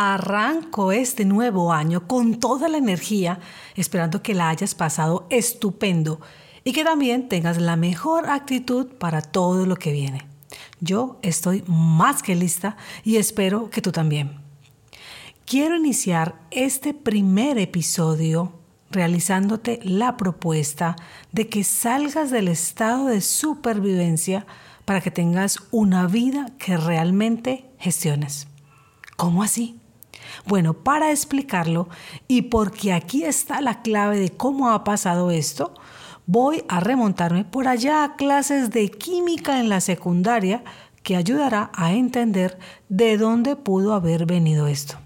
Arranco este nuevo año con toda la energía, esperando que la hayas pasado estupendo y que también tengas la mejor actitud para todo lo que viene. Yo estoy más que lista y espero que tú también. Quiero iniciar este primer episodio realizándote la propuesta de que salgas del estado de supervivencia para que tengas una vida que realmente gestiones. ¿Cómo así? Bueno, para explicarlo y porque aquí está la clave de cómo ha pasado esto, voy a remontarme por allá a clases de química en la secundaria que ayudará a entender de dónde pudo haber venido esto.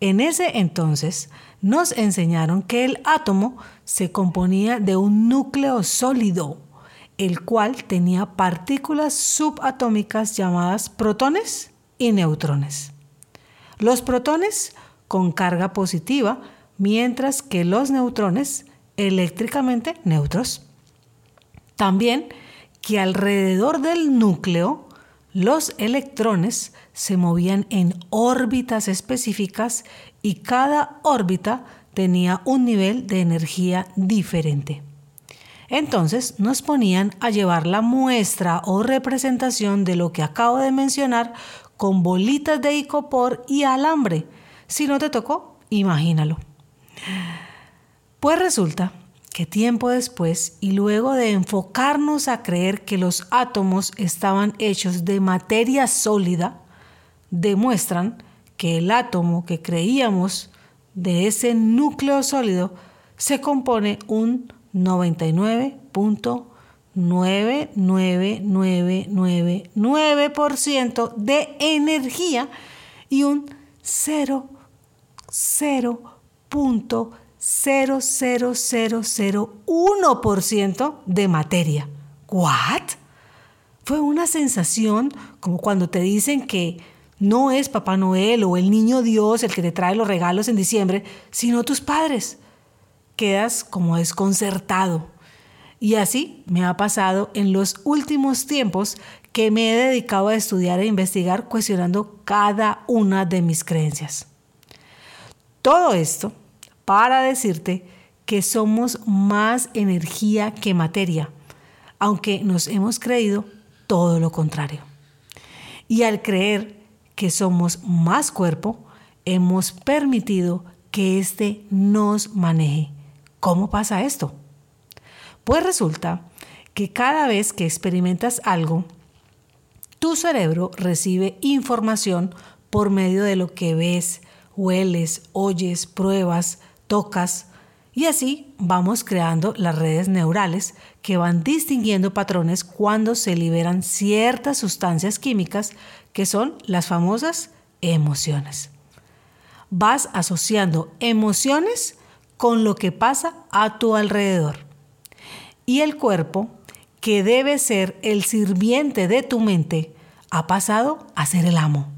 En ese entonces nos enseñaron que el átomo se componía de un núcleo sólido, el cual tenía partículas subatómicas llamadas protones y neutrones. Los protones con carga positiva, mientras que los neutrones eléctricamente neutros. También que alrededor del núcleo los electrones se movían en órbitas específicas y cada órbita tenía un nivel de energía diferente. Entonces nos ponían a llevar la muestra o representación de lo que acabo de mencionar con bolitas de icopor y alambre. Si no te tocó, imagínalo. Pues resulta que tiempo después, y luego de enfocarnos a creer que los átomos estaban hechos de materia sólida, demuestran que el átomo que creíamos de ese núcleo sólido se compone un 99.9 9999% de energía y un 0.00001% de materia. ¿What? Fue una sensación como cuando te dicen que no es Papá Noel o el niño Dios el que te trae los regalos en diciembre, sino tus padres. Quedas como desconcertado y así me ha pasado en los últimos tiempos que me he dedicado a estudiar e investigar cuestionando cada una de mis creencias. Todo esto para decirte que somos más energía que materia, aunque nos hemos creído todo lo contrario. Y al creer que somos más cuerpo, hemos permitido que éste nos maneje. ¿Cómo pasa esto? Pues resulta que cada vez que experimentas algo, tu cerebro recibe información por medio de lo que ves, hueles, oyes, pruebas, tocas, y así vamos creando las redes neurales que van distinguiendo patrones cuando se liberan ciertas sustancias químicas que son las famosas emociones. Vas asociando emociones con lo que pasa a tu alrededor y el cuerpo, que debe ser el sirviente de tu mente, ha pasado a ser el amo.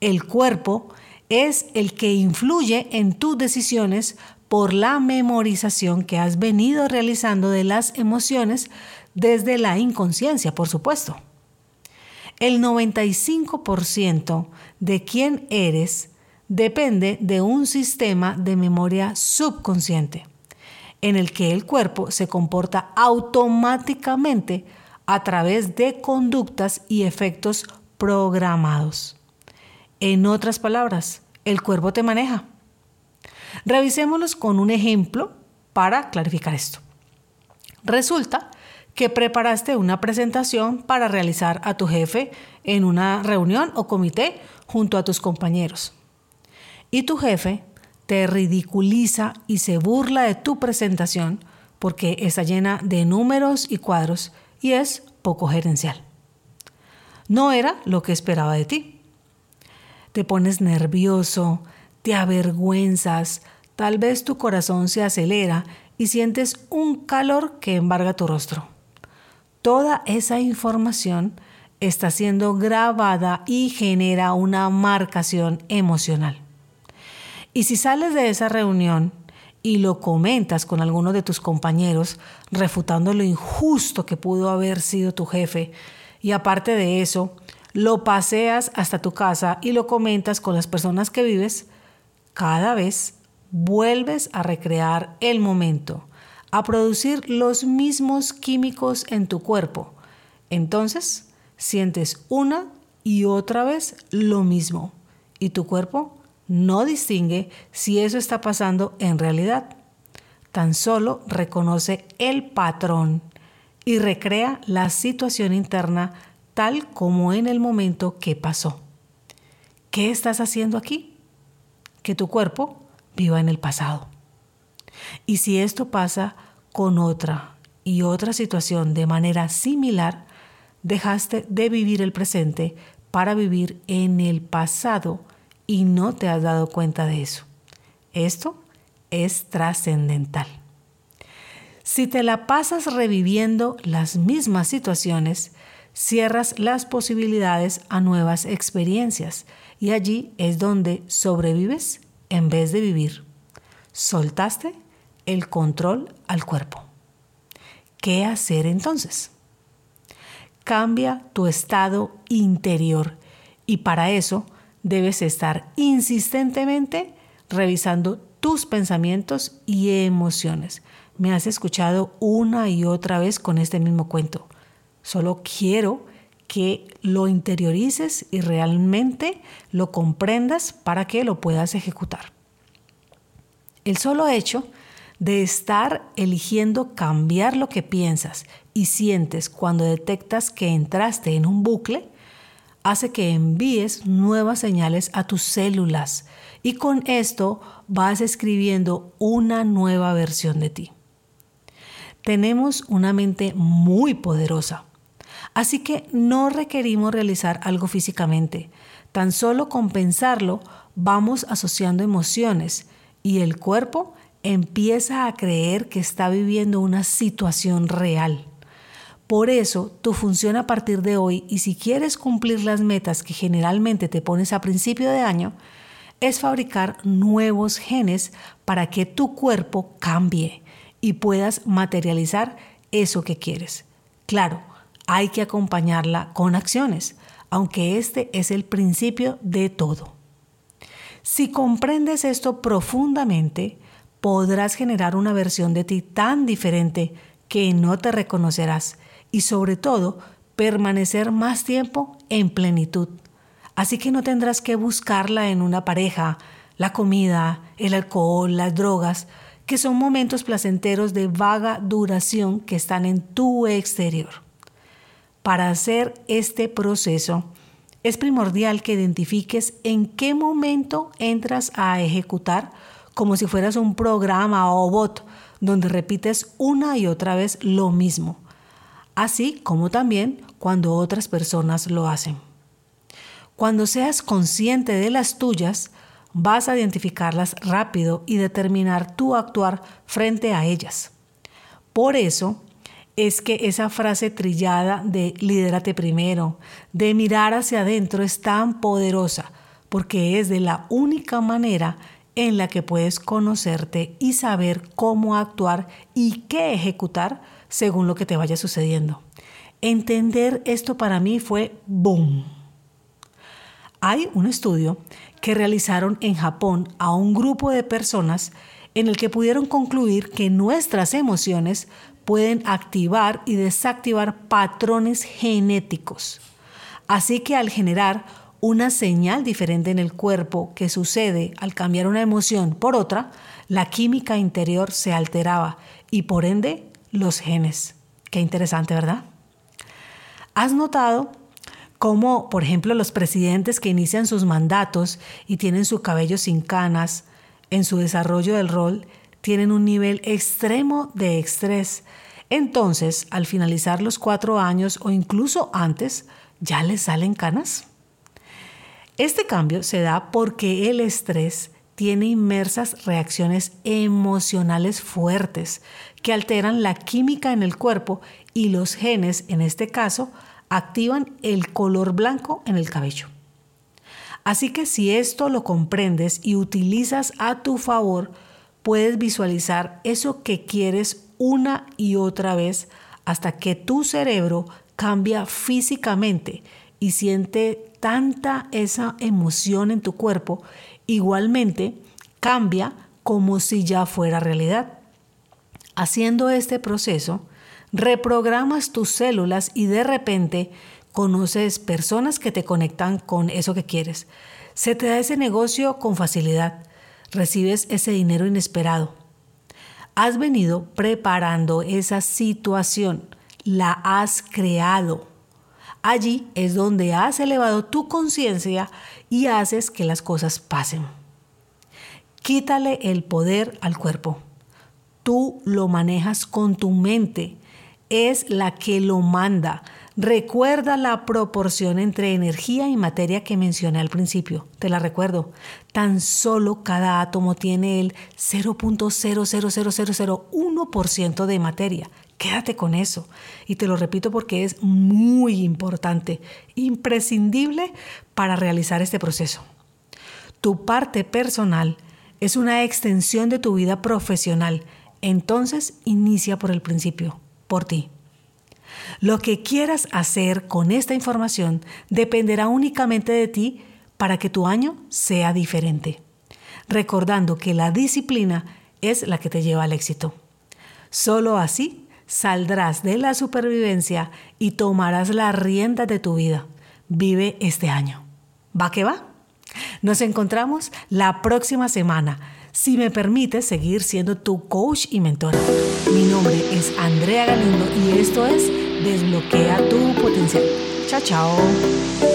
El cuerpo es el que influye en tus decisiones por la memorización que has venido realizando de las emociones desde la inconsciencia, por supuesto. El 95% de quién eres depende de un sistema de memoria subconsciente en el que el cuerpo se comporta automáticamente a través de conductas y efectos programados. En otras palabras, el cuerpo te maneja. Revisémoslos con un ejemplo para clarificar esto. Resulta que preparaste una presentación para realizar a tu jefe en una reunión o comité junto a tus compañeros. Y tu jefe te ridiculiza y se burla de tu presentación porque está llena de números y cuadros y es poco gerencial. No era lo que esperaba de ti. te pones nervioso, te avergüenzas, tal vez tu corazón se acelera y sientes un calor que embarga tu rostro. Toda esa información está siendo grabada y genera una marcación emocional. Y si sales de esa reunión y lo comentas con alguno de tus compañeros, refutando lo injusto que pudo haber sido tu jefe, y aparte de eso, lo paseas hasta tu casa y lo comentas con las personas que vives, cada vez vuelves a recrear el momento, a producir los mismos químicos en tu cuerpo. Entonces, sientes una y otra vez lo mismo y tu cuerpo no distingue si eso está pasando en realidad. Tan solo reconoce el patrón y recrea la situación interna tal como en el momento que pasó. ¿Qué estás haciendo aquí? Que tu cuerpo viva en el pasado. Y si esto pasa con otra y otra situación de manera similar, dejaste de vivir el presente para vivir en el pasado y no te has dado cuenta de eso. Esto es trascendental. Si te la pasas reviviendo las mismas situaciones, cierras las posibilidades a nuevas experiencias y allí es donde sobrevives en vez de vivir. Soltaste el control al cuerpo. ¿Qué hacer entonces? cambia tu estado interior y para eso debes estar insistentemente revisando tus pensamientos y emociones. Me has escuchado una y otra vez con este mismo cuento. Solo quiero que lo interiorices y realmente lo comprendas para que lo puedas ejecutar. El solo hecho de estar eligiendo cambiar lo que piensas y sientes cuando detectas que entraste en un bucle, hace que envíes nuevas señales a tus células y con esto vas escribiendo una nueva versión de ti. Tenemos una mente muy poderosa, así que no requerimos realizar algo físicamente, tan solo con pensarlo vamos asociando emociones y el cuerpo empieza a creer que está viviendo una situación real. Por eso, tu función a partir de hoy, y si quieres cumplir las metas que generalmente te pones a principio de año, es fabricar nuevos genes para que tu cuerpo cambie y puedas materializar eso que quieres. Claro, hay que acompañarla con acciones, aunque este es el principio de todo. Si comprendes esto profundamente, podrás generar una versión de ti tan diferente que no te reconocerás y sobre todo permanecer más tiempo en plenitud. Así que no tendrás que buscarla en una pareja, la comida, el alcohol, las drogas, que son momentos placenteros de vaga duración que están en tu exterior. Para hacer este proceso, es primordial que identifiques en qué momento entras a ejecutar como si fueras un programa o bot donde repites una y otra vez lo mismo, así como también cuando otras personas lo hacen. Cuando seas consciente de las tuyas, vas a identificarlas rápido y determinar tu actuar frente a ellas. Por eso es que esa frase trillada de lidérate primero, de mirar hacia adentro, es tan poderosa, porque es de la única manera en la que puedes conocerte y saber cómo actuar y qué ejecutar según lo que te vaya sucediendo. Entender esto para mí fue boom. Hay un estudio que realizaron en Japón a un grupo de personas en el que pudieron concluir que nuestras emociones pueden activar y desactivar patrones genéticos. Así que al generar una señal diferente en el cuerpo que sucede al cambiar una emoción por otra, la química interior se alteraba y por ende los genes. Qué interesante, ¿verdad? ¿Has notado cómo, por ejemplo, los presidentes que inician sus mandatos y tienen su cabello sin canas en su desarrollo del rol tienen un nivel extremo de estrés? Entonces, al finalizar los cuatro años o incluso antes, ¿ya les salen canas? Este cambio se da porque el estrés tiene inmersas reacciones emocionales fuertes que alteran la química en el cuerpo y los genes, en este caso, activan el color blanco en el cabello. Así que si esto lo comprendes y utilizas a tu favor, puedes visualizar eso que quieres una y otra vez hasta que tu cerebro cambia físicamente y siente tanta esa emoción en tu cuerpo, igualmente cambia como si ya fuera realidad. Haciendo este proceso, reprogramas tus células y de repente conoces personas que te conectan con eso que quieres. Se te da ese negocio con facilidad. Recibes ese dinero inesperado. Has venido preparando esa situación. La has creado. Allí es donde has elevado tu conciencia y haces que las cosas pasen. Quítale el poder al cuerpo. Tú lo manejas con tu mente. Es la que lo manda. Recuerda la proporción entre energía y materia que mencioné al principio. Te la recuerdo. Tan solo cada átomo tiene el 0.00001% de materia. Quédate con eso. Y te lo repito porque es muy importante, imprescindible para realizar este proceso. Tu parte personal es una extensión de tu vida profesional. Entonces inicia por el principio, por ti. Lo que quieras hacer con esta información dependerá únicamente de ti para que tu año sea diferente. Recordando que la disciplina es la que te lleva al éxito. Solo así saldrás de la supervivencia y tomarás la rienda de tu vida. Vive este año. ¿Va que va? Nos encontramos la próxima semana. Si me permites seguir siendo tu coach y mentora. Mi nombre es Andrea Galindo y esto es Desbloquea tu potencial. Chao, chao.